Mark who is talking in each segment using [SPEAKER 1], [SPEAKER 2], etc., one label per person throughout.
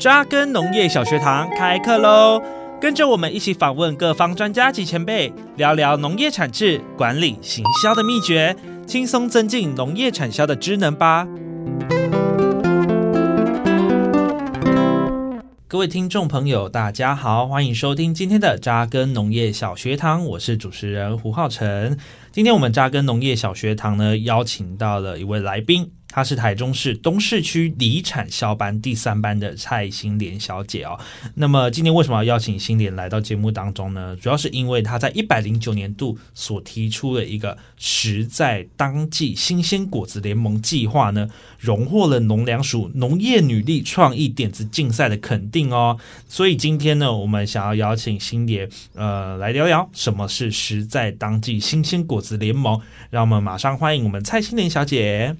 [SPEAKER 1] 扎根农业小学堂开课喽！跟着我们一起访问各方专家及前辈，聊聊农业产制、管理、行销的秘诀，轻松增进农业产销的知能吧。各位听众朋友，大家好，欢迎收听今天的扎根农业小学堂，我是主持人胡浩辰。今天我们扎根农业小学堂呢，邀请到了一位来宾。她是台中市东市区离产销班第三班的蔡心莲小姐哦。那么今天为什么要邀请心莲来到节目当中呢？主要是因为她在一百零九年度所提出的一个“食在当季新鲜果子联盟”计划呢，荣获了农粮署农业女力创意点子竞赛的肯定哦。所以今天呢，我们想要邀请心莲呃来聊聊什么是“食在当季新鲜果子联盟”。让我们马上欢迎我们蔡心莲小姐。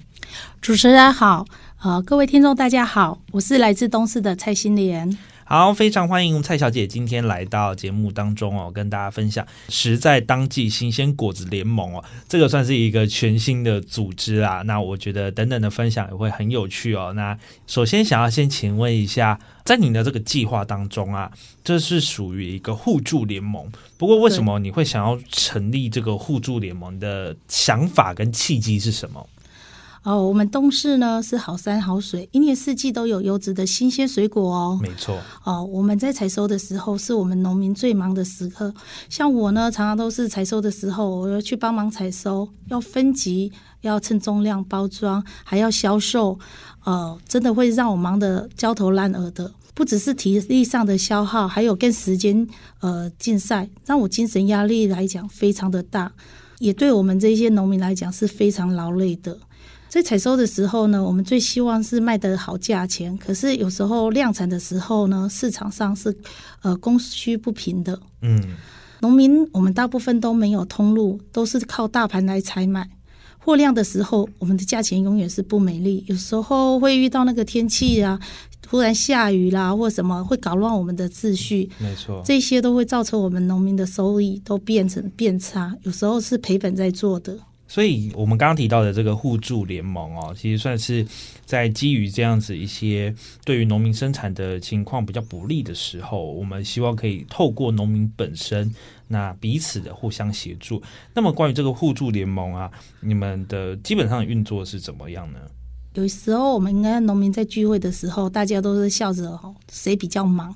[SPEAKER 2] 主持人好，呃，各位听众大家好，我是来自东市的蔡心莲。
[SPEAKER 1] 好，非常欢迎蔡小姐今天来到节目当中哦，跟大家分享“实在当季新鲜果子联盟”哦，这个算是一个全新的组织啊。那我觉得等等的分享也会很有趣哦。那首先想要先请问一下，在你的这个计划当中啊，这是属于一个互助联盟。不过为什么你会想要成立这个互助联盟的想法跟契机是什么？
[SPEAKER 2] 哦，我们东市呢是好山好水，一年四季都有优质的新鲜水果哦。
[SPEAKER 1] 没错。
[SPEAKER 2] 哦，我们在采收的时候是我们农民最忙的时刻。像我呢，常常都是采收的时候，我要去帮忙采收，要分级，要称重量、包装，还要销售。呃，真的会让我忙得焦头烂额的。不只是体力上的消耗，还有跟时间呃竞赛，让我精神压力来讲非常的大，也对我们这些农民来讲是非常劳累的。在采收的时候呢，我们最希望是卖得好价钱。可是有时候量产的时候呢，市场上是呃供需不平的。嗯，农民我们大部分都没有通路，都是靠大盘来采买。货量的时候，我们的价钱永远是不美丽。有时候会遇到那个天气啊，突然下雨啦，或什么会搞乱我们的秩序。
[SPEAKER 1] 没错，
[SPEAKER 2] 这些都会造成我们农民的收益都变成变差。有时候是赔本在做的。
[SPEAKER 1] 所以，我们刚刚提到的这个互助联盟哦，其实算是在基于这样子一些对于农民生产的情况比较不利的时候，我们希望可以透过农民本身那彼此的互相协助。那么，关于这个互助联盟啊，你们的基本上的运作是怎么样呢？
[SPEAKER 2] 有时候我们应该农民在聚会的时候，大家都是笑着哦，谁比较忙？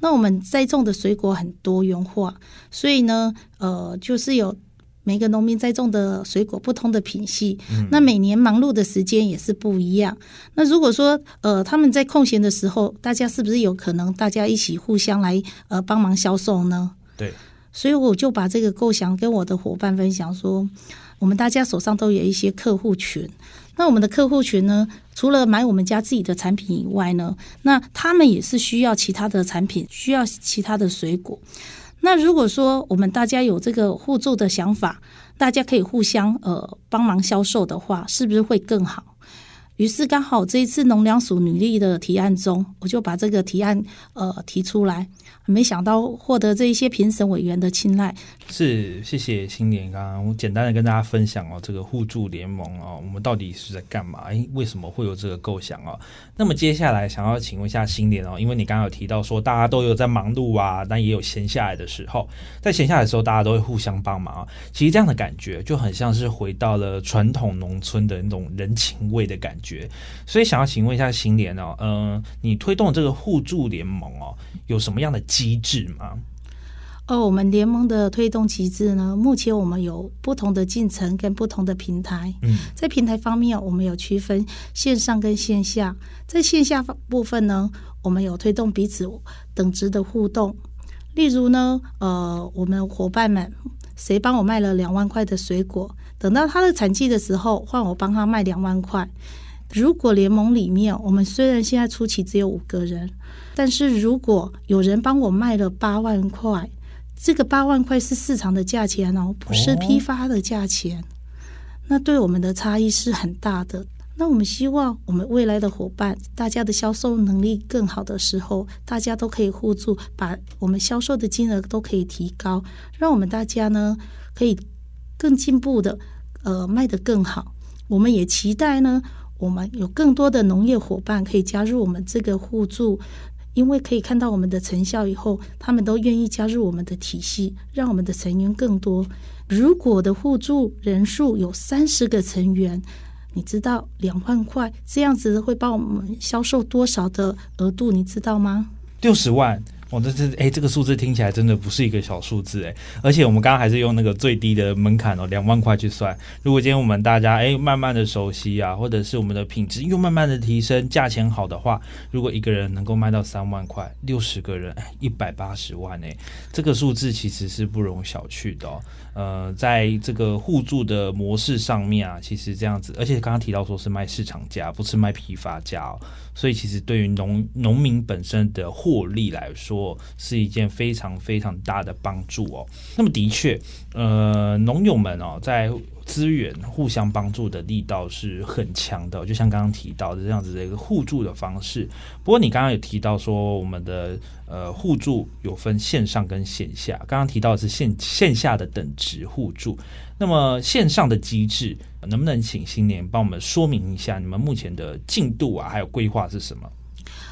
[SPEAKER 2] 那我们栽种的水果很多元化，所以呢，呃，就是有。每个农民栽种的水果不同的品系，嗯，那每年忙碌的时间也是不一样。那如果说呃他们在空闲的时候，大家是不是有可能大家一起互相来呃帮忙销售呢？
[SPEAKER 1] 对，
[SPEAKER 2] 所以我就把这个构想跟我的伙伴分享说，我们大家手上都有一些客户群，那我们的客户群呢，除了买我们家自己的产品以外呢，那他们也是需要其他的产品，需要其他的水果。那如果说我们大家有这个互助的想法，大家可以互相呃帮忙销售的话，是不是会更好？于是刚好这一次农粮署女力的提案中，我就把这个提案呃提出来。没想到获得这一些评审委员的青睐，
[SPEAKER 1] 是谢谢新莲。刚刚我简单的跟大家分享哦，这个互助联盟哦，我们到底是在干嘛？诶，为什么会有这个构想哦？那么接下来想要请问一下新莲哦，因为你刚刚有提到说大家都有在忙碌啊，但也有闲下来的时候，在闲下来的时候，大家都会互相帮忙。其实这样的感觉就很像是回到了传统农村的那种人情味的感觉。所以想要请问一下新莲哦，嗯、你推动这个互助联盟哦，有什么样的？机制吗？
[SPEAKER 2] 哦，我们联盟的推动机制呢，目前我们有不同的进程跟不同的平台。嗯，在平台方面，我们有区分线上跟线下。在线下部分呢，我们有推动彼此等值的互动。例如呢，呃，我们伙伴们谁帮我卖了两万块的水果，等到他的产季的时候，换我帮他卖两万块。如果联盟里面，我们虽然现在初期只有五个人。但是如果有人帮我卖了八万块，这个八万块是市场的价钱哦，不是批发的价钱，那对我们的差异是很大的。那我们希望我们未来的伙伴，大家的销售能力更好的时候，大家都可以互助，把我们销售的金额都可以提高，让我们大家呢可以更进步的，呃，卖得更好。我们也期待呢。我们有更多的农业伙伴可以加入我们这个互助，因为可以看到我们的成效以后，他们都愿意加入我们的体系，让我们的成员更多。如果的互助人数有三十个成员，你知道两万块这样子会帮我们销售多少的额度？你知道吗？
[SPEAKER 1] 六十万。哦，这这哎，这个数字听起来真的不是一个小数字哎，而且我们刚刚还是用那个最低的门槛哦，两万块去算。如果今天我们大家哎慢慢的熟悉啊，或者是我们的品质又慢慢的提升，价钱好的话，如果一个人能够卖到三万块，六十个人一百八十万哎，这个数字其实是不容小觑的哦。呃，在这个互助的模式上面啊，其实这样子，而且刚刚提到说是卖市场价，不是卖批发价哦，所以其实对于农农民本身的获利来说，是一件非常非常大的帮助哦。那么的确，呃，农友们哦，在资源互相帮助的力道是很强的，就像刚刚提到的这样子的一个互助的方式。不过你刚刚有提到说，我们的呃互助有分线上跟线下，刚刚提到的是线线下的等值互助。那么线上的机制，能不能请新年帮我们说明一下你们目前的进度啊，还有规划是什么？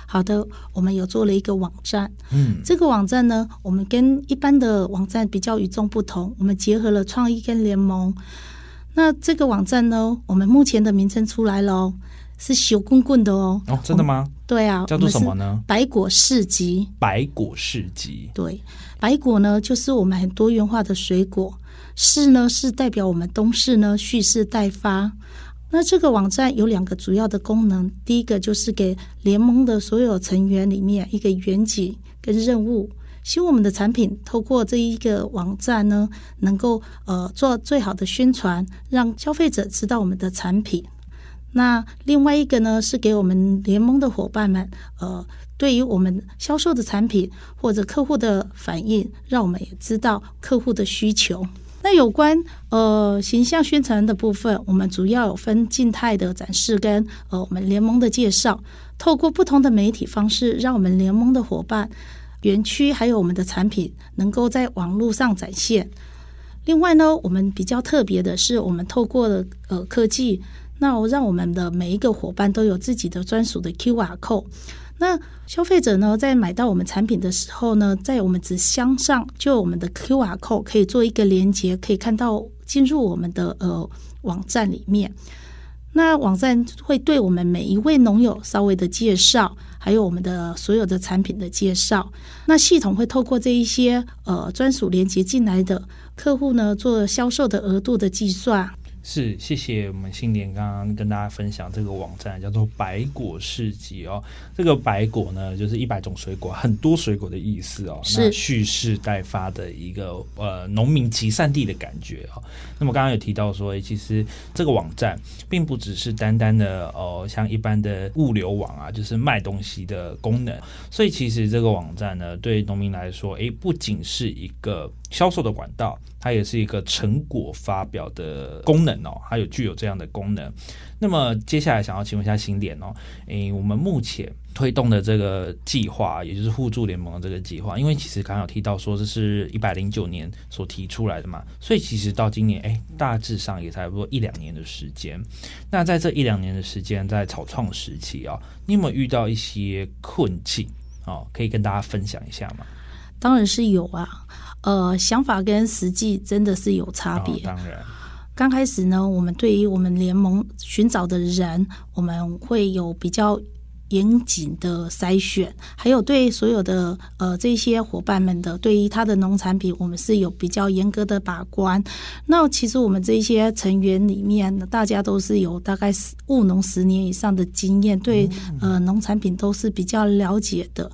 [SPEAKER 2] 好的，我们有做了一个网站，嗯，这个网站呢，我们跟一般的网站比较与众不同，我们结合了创意跟联盟。那这个网站呢，我们目前的名称出来了哦，是小棍棍的哦。
[SPEAKER 1] 哦，真的吗？
[SPEAKER 2] 对啊。
[SPEAKER 1] 叫做什么呢？
[SPEAKER 2] 百果市集。
[SPEAKER 1] 百果市集。
[SPEAKER 2] 对，百果呢，就是我们很多元化的水果。市呢，是代表我们东市呢蓄势待发。那这个网站有两个主要的功能，第一个就是给联盟的所有成员里面一个远景跟任务。希望我们的产品透过这一个网站呢，能够呃做最好的宣传，让消费者知道我们的产品。那另外一个呢，是给我们联盟的伙伴们，呃，对于我们销售的产品或者客户的反应，让我们也知道客户的需求。那有关呃形象宣传的部分，我们主要有分静态的展示跟呃我们联盟的介绍，透过不同的媒体方式，让我们联盟的伙伴。园区还有我们的产品能够在网络上展现。另外呢，我们比较特别的是，我们透过了呃科技，那让我们的每一个伙伴都有自己的专属的 QR code。那消费者呢，在买到我们产品的时候呢，在我们纸箱上就有我们的 QR code 可以做一个连接，可以看到进入我们的呃网站里面。那网站会对我们每一位农友稍微的介绍。还有我们的所有的产品的介绍，那系统会透过这一些呃专属连接进来的客户呢，做销售的额度的计算。
[SPEAKER 1] 是，谢谢我们新年刚刚跟大家分享这个网站叫做百果市集哦。这个百果呢，就是一百种水果，很多水果的意思哦。是蓄势待发的一个呃农民集散地的感觉哦。那么刚刚有提到说，其实这个网站并不只是单单的哦，像一般的物流网啊，就是卖东西的功能。所以其实这个网站呢，对农民来说，诶，不仅是一个销售的管道。它也是一个成果发表的功能哦，它有具有这样的功能。那么接下来想要请问一下新典哦，诶，我们目前推动的这个计划，也就是互助联盟的这个计划，因为其实刚刚有提到说这是一百零九年所提出来的嘛，所以其实到今年诶，大致上也差不多一两年的时间。那在这一两年的时间，在草创时期啊，你有没有遇到一些困境哦？可以跟大家分享一下吗？
[SPEAKER 2] 当然是有啊。呃，想法跟实际真的是有差别。哦，当然，刚开始呢，我们对于我们联盟寻找的人，我们会有比较严谨的筛选，还有对所有的呃这些伙伴们的对于他的农产品，我们是有比较严格的把关。那其实我们这些成员里面，大家都是有大概务农十年以上的经验，对呃农产品都是比较了解的。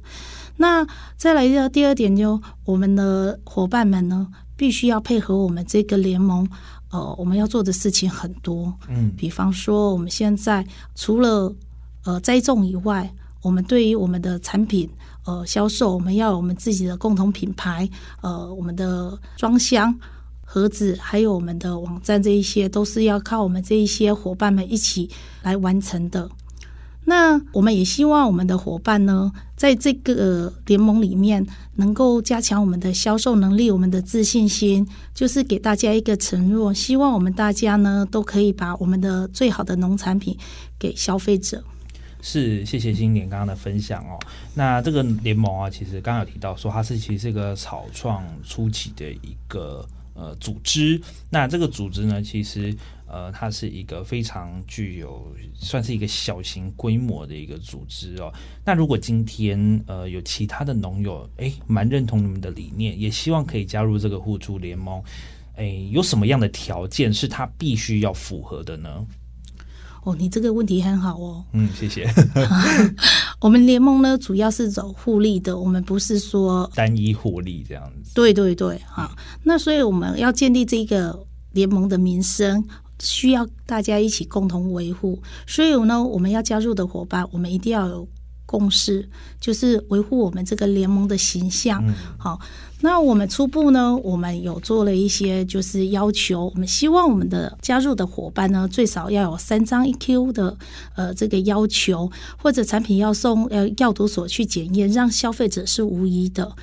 [SPEAKER 2] 那再来的第二点就，就我们的伙伴们呢，必须要配合我们这个联盟。呃，我们要做的事情很多，嗯，比方说我们现在除了呃栽种以外，我们对于我们的产品呃销售，我们要有我们自己的共同品牌，呃，我们的装箱盒子，还有我们的网站，这一些都是要靠我们这一些伙伴们一起来完成的。那我们也希望我们的伙伴呢，在这个联盟里面，能够加强我们的销售能力，我们的自信心，就是给大家一个承诺，希望我们大家呢都可以把我们的最好的农产品给消费者。
[SPEAKER 1] 是，谢谢新年刚刚的分享哦。那这个联盟啊，其实刚刚有提到说，它是其实是一个草创初期的一个呃组织。那这个组织呢，其实。呃，它是一个非常具有，算是一个小型规模的一个组织哦。那如果今天呃有其他的农友，诶，蛮认同你们的理念，也希望可以加入这个互助联盟，诶，有什么样的条件是他必须要符合的呢？
[SPEAKER 2] 哦，你这个问题很好哦。
[SPEAKER 1] 嗯，谢谢。
[SPEAKER 2] 我们联盟呢，主要是走互利的，我们不是说
[SPEAKER 1] 单一互利这样子。
[SPEAKER 2] 对对对，好，嗯，那所以我们要建立这个联盟的名声。需要大家一起共同维护，所以呢，我们要加入的伙伴，我们一定要有共识，就是维护我们这个联盟的形象。嗯、好，那我们初步呢，我们有做了一些就是要求，我们希望我们的加入的伙伴呢，最少要有三张 EQ 的呃这个要求，或者产品要送呃药毒所去检验，让消费者是无疑的。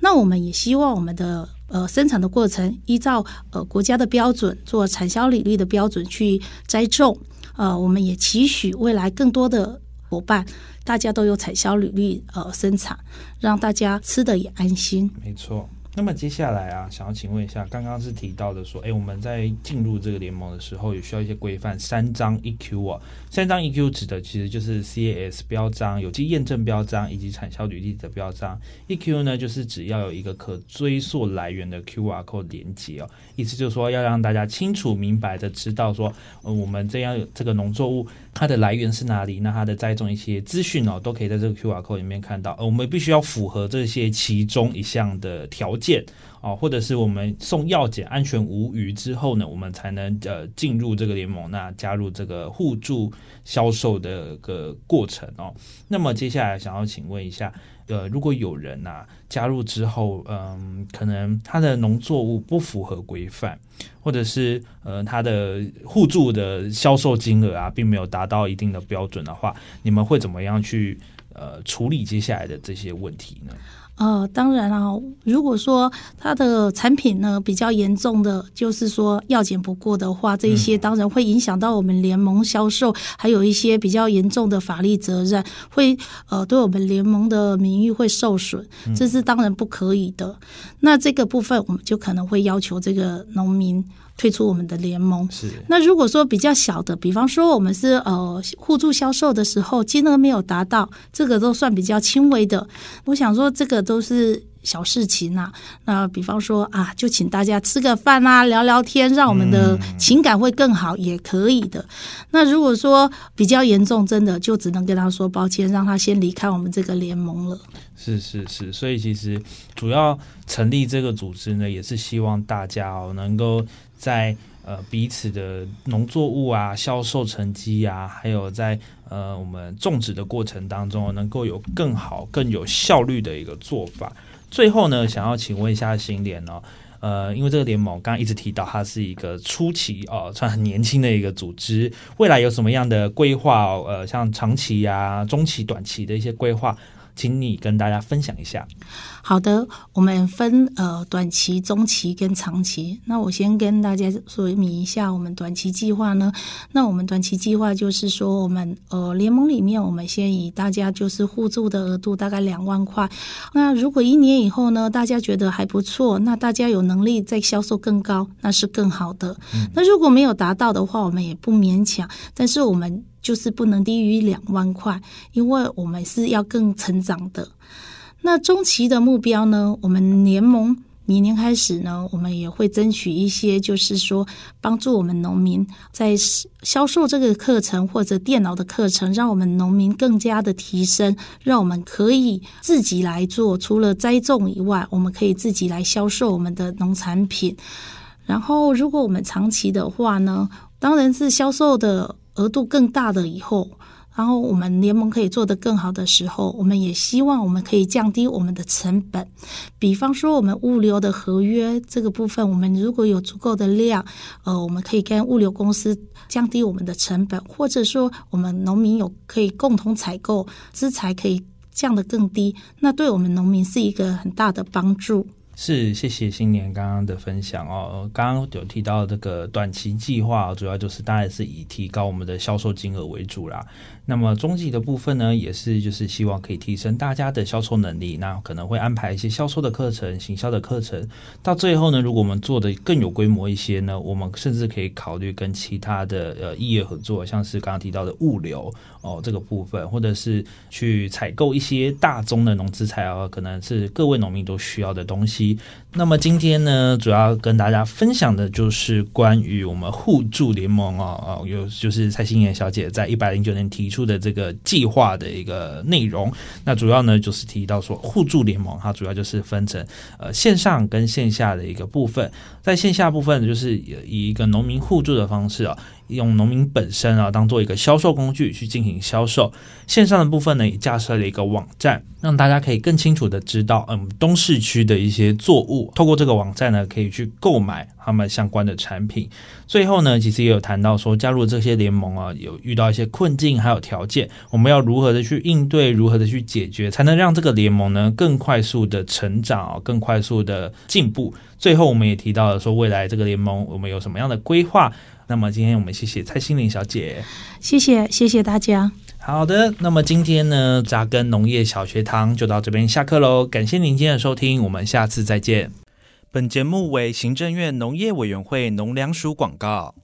[SPEAKER 2] 那我们也希望我们的。呃，生产的过程依照呃国家的标准做产销履历的标准去栽种。呃，我们也期许未来更多的伙伴，大家都有产销履历呃生产，让大家吃的也安心。
[SPEAKER 1] 没错。那么接下来啊，想要请问一下，刚刚是提到的说，哎，我们在进入这个联盟的时候，也需要一些规范，三张 EQ 啊，三张 EQ 指的其实就是 CAS 标章、有机验证标章以及产销履历的标章。EQ 呢，就是只要有一个可追溯来源的 QR code 连接哦，意思就是说要让大家清楚明白的知道说，呃，我们这样这个农作物它的来源是哪里，那它的栽种一些资讯哦，都可以在这个 QR code 里面看到。呃，我们必须要符合这些其中一项的条件。哦，或者是我们送药检安全无虞之后呢，我们才能呃进入这个联盟，那加入这个互助销售的个过程哦。那么接下来想要请问一下，呃，如果有人呐、啊、加入之后，嗯、可能他的农作物不符合规范，或者是呃他的互助的销售金额啊，并没有达到一定的标准的话，你们会怎么样去呃处理接下来的这些问题呢？
[SPEAKER 2] 呃，当然啊，如果说它的产品呢比较严重的，就是说药检不过的话，这一些当然会影响到我们联盟销售，还有一些比较严重的法律责任，会呃对我们联盟的名誉会受损，这是当然不可以的。那这个部分我们就可能会要求这个农民。退出我们的联盟。是。那如果说比较小的，比方说我们是呃互助销售的时候，金额没有达到，这个都算比较轻微的。我想说，这个都是小事情呐、啊。那比方说啊，就请大家吃个饭啊，聊聊天，让我们的情感会更好，也可以的。那如果说比较严重，真的就只能跟他说抱歉，让他先离开我们这个联盟了。
[SPEAKER 1] 是是是，所以其实主要成立这个组织呢，也是希望大家哦能够。在呃彼此的农作物啊销售成绩啊，还有在呃我们种植的过程当中，能够有更好、更有效率的一个做法。最后呢，想要请问一下新联哦，呃，因为这个联盟刚刚一直提到它是一个初期哦，算很年轻的一个组织，未来有什么样的规划？呃，像长期啊、中期、短期的一些规划。请你跟大家分享一下。
[SPEAKER 2] 好的，我们分呃短期、中期跟长期。那我先跟大家说明一下我们短期计划呢。那我们短期计划就是说，我们呃联盟里面，我们先以大家就是互助的额度大概两万块。那如果一年以后呢，大家觉得还不错，那大家有能力再销售更高，那是更好的。嗯。那如果没有达到的话，我们也不勉强。但是我们。就是不能低于两万块，因为我们是要更成长的。那中期的目标呢？我们联盟明年开始呢，我们也会争取一些，就是说帮助我们农民在销售这个课程或者电脑的课程，让我们农民更加的提升，让我们可以自己来做。除了栽种以外，我们可以自己来销售我们的农产品。然后，如果我们长期的话呢，当然是销售的。额度更大的以后然后我们联盟可以做得更好的时候，我们也希望我们可以降低我们的成本。比方说，我们物流的合约这个部分，我们如果有足够的量，呃，我们可以跟物流公司降低我们的成本，或者说我们农民有可以共同采购，资材可以降得更低，那对我们农民是一个很大的帮助。
[SPEAKER 1] 是，谢谢新年刚刚的分享哦。刚刚有提到这个短期计划，主要就是当然是以提高我们的销售金额为主啦。那么中级的部分呢，也是就是希望可以提升大家的销售能力，那可能会安排一些销售的课程、行销的课程。到最后呢，如果我们做的更有规模一些呢，我们甚至可以考虑跟其他的呃异业合作，像是刚刚提到的物流哦这个部分，或者是去采购一些大宗的农资材啊，可能是各位农民都需要的东西。die 那么今天呢，主要跟大家分享的就是关于我们互助联盟哦哦，有就是蔡心妍小姐在一百零九年提出。的这个计划的一个内容，那主要呢就是提到说互助联盟，它主要就是分成呃线上跟线下的一个部分，在线下部分就是以一个农民互助的方式啊。用农民本身啊当做一个销售工具去进行销售，线上的部分呢也架设了一个网站，让大家可以更清楚的知道，嗯，东市区的一些作物，透过这个网站呢可以去购买他们相关的产品。最后呢，其实也有谈到说，加入这些联盟啊，有遇到一些困境，还有条件，我们要如何的去应对，如何的去解决，才能让这个联盟呢更快速的成长，更快速的进步。最后，我们也提到了说，未来这个联盟我们有什么样的规划？那么今天我们谢谢蔡心妍小姐，
[SPEAKER 2] 谢谢谢谢大家。
[SPEAKER 1] 好的，那么今天呢，扎根农业小学堂就到这边下课喽。感谢您今天的收听，我们下次再见。本节目为行政院农业委员会农粮署广告。